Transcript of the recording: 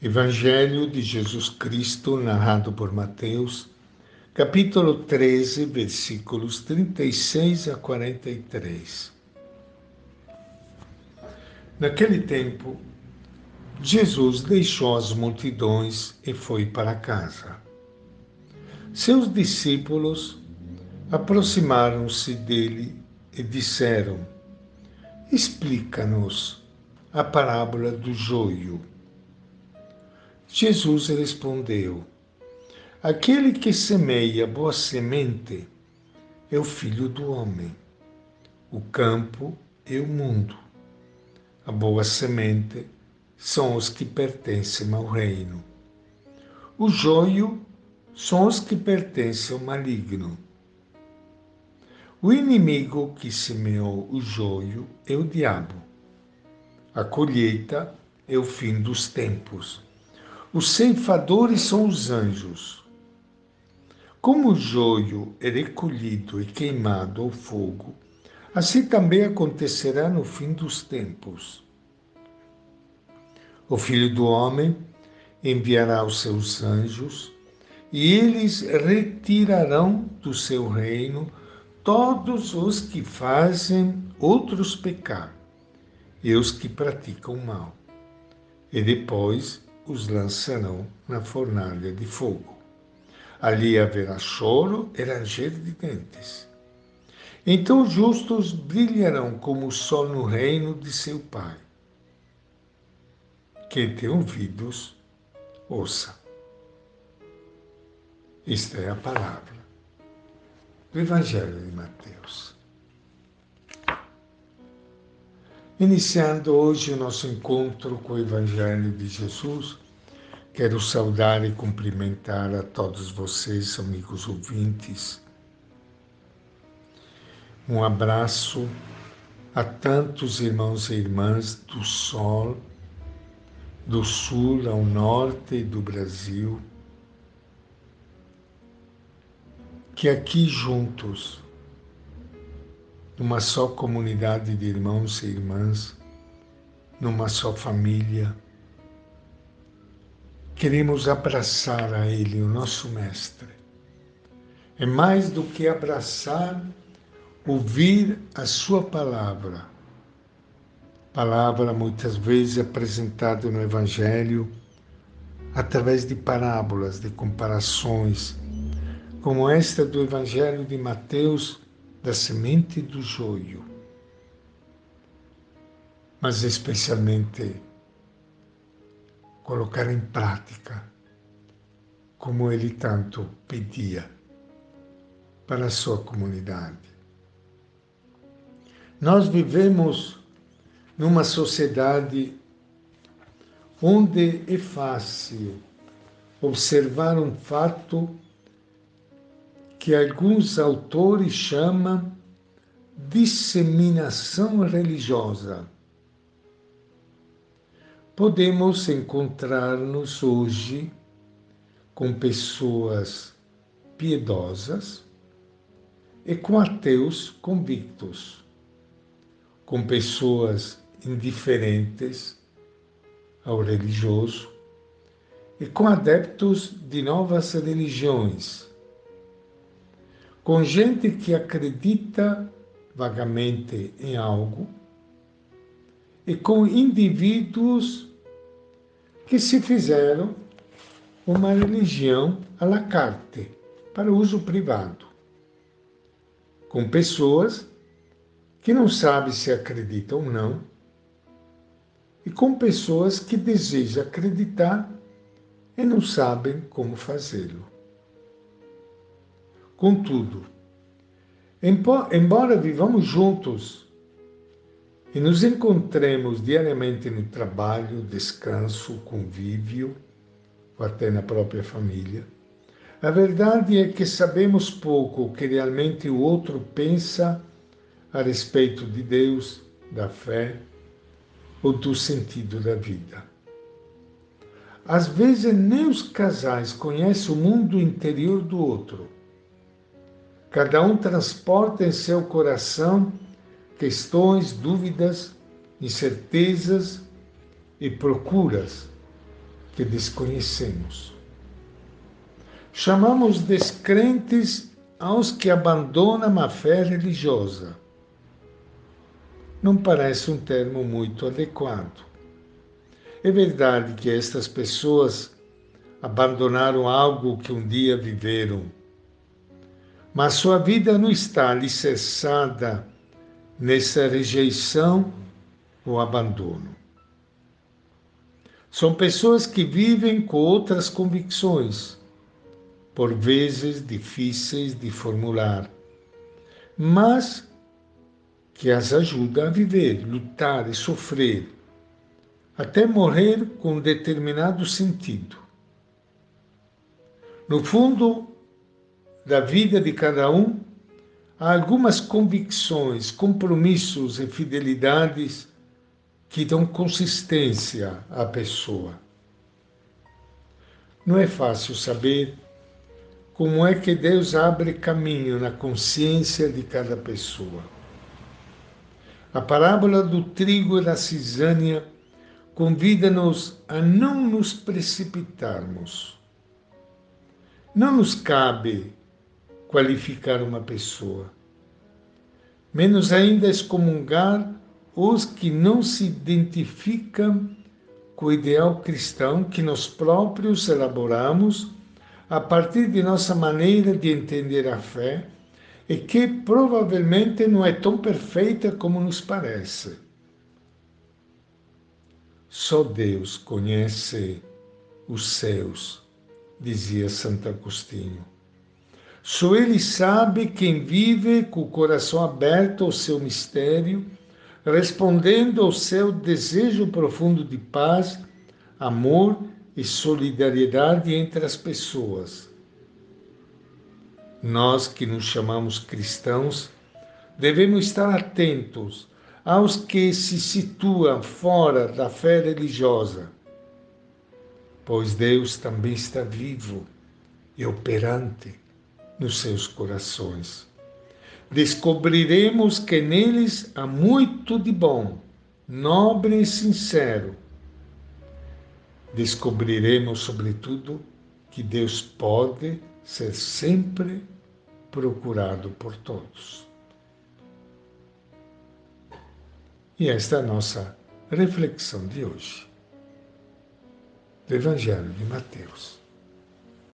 Evangelho de Jesus Cristo, narrado por Mateus, capítulo 13, versículos 36 a 43. Naquele tempo, Jesus deixou as multidões e foi para casa. Seus discípulos aproximaram-se dele e disseram: Explica-nos a parábola do joio. Jesus respondeu: Aquele que semeia boa semente é o filho do homem. O campo é o mundo. A boa semente são os que pertencem ao reino. O joio são os que pertencem ao maligno. O inimigo que semeou o joio é o diabo. A colheita é o fim dos tempos. Os ceifadores são os anjos. Como o joio é recolhido e queimado ao fogo, assim também acontecerá no fim dos tempos. O Filho do Homem enviará os seus anjos e eles retirarão do seu reino todos os que fazem outros pecar e os que praticam mal. E depois os lançarão na fornalha de fogo. Ali haverá choro e ranger de dentes. Então os justos brilharão como o sol no reino de seu Pai. Quem tem ouvidos, ouça. Esta é a palavra do Evangelho de Mateus. Iniciando hoje o nosso encontro com o Evangelho de Jesus, quero saudar e cumprimentar a todos vocês, amigos ouvintes. Um abraço a tantos irmãos e irmãs do Sol, do Sul ao Norte do Brasil, que aqui juntos numa só comunidade de irmãos e irmãs, numa só família. Queremos abraçar a Ele, o nosso Mestre. É mais do que abraçar, ouvir a Sua palavra. Palavra muitas vezes apresentada no Evangelho através de parábolas, de comparações, como esta do Evangelho de Mateus da semente do joio, mas especialmente colocar em prática como ele tanto pedia para a sua comunidade. Nós vivemos numa sociedade onde é fácil observar um fato que alguns autores chamam disseminação religiosa. Podemos encontrar-nos hoje com pessoas piedosas e com ateus convictos, com pessoas indiferentes ao religioso e com adeptos de novas religiões com gente que acredita vagamente em algo e com indivíduos que se fizeram uma religião à la carte, para uso privado, com pessoas que não sabem se acreditam ou não, e com pessoas que desejam acreditar e não sabem como fazê-lo. Contudo, embora vivamos juntos e nos encontremos diariamente no trabalho, descanso, convívio, ou até na própria família, a verdade é que sabemos pouco o que realmente o outro pensa a respeito de Deus, da fé ou do sentido da vida. Às vezes, nem os casais conhecem o mundo interior do outro Cada um transporta em seu coração questões, dúvidas, incertezas e procuras que desconhecemos. Chamamos descrentes aos que abandonam a fé religiosa. Não parece um termo muito adequado. É verdade que estas pessoas abandonaram algo que um dia viveram, mas sua vida não está alicerçada nessa rejeição ou abandono. São pessoas que vivem com outras convicções, por vezes difíceis de formular, mas que as ajuda a viver, lutar e sofrer, até morrer com um determinado sentido. No fundo da vida de cada um, há algumas convicções, compromissos e fidelidades que dão consistência à pessoa. Não é fácil saber como é que Deus abre caminho na consciência de cada pessoa. A parábola do trigo e da cisânia convida-nos a não nos precipitarmos. Não nos cabe qualificar uma pessoa, menos ainda excomungar os que não se identificam com o ideal cristão que nós próprios elaboramos a partir de nossa maneira de entender a fé e que provavelmente não é tão perfeita como nos parece. Só Deus conhece os céus, dizia Santo Agostinho. Só Ele sabe quem vive com o coração aberto ao seu mistério respondendo ao seu desejo profundo de paz, amor e solidariedade entre as pessoas. Nós que nos chamamos cristãos devemos estar atentos aos que se situam fora da fé religiosa, pois Deus também está vivo e operante nos seus corações descobriremos que neles há muito de bom, nobre e sincero. Descobriremos, sobretudo, que Deus pode ser sempre procurado por todos. E esta é a nossa reflexão de hoje, do Evangelho de Mateus.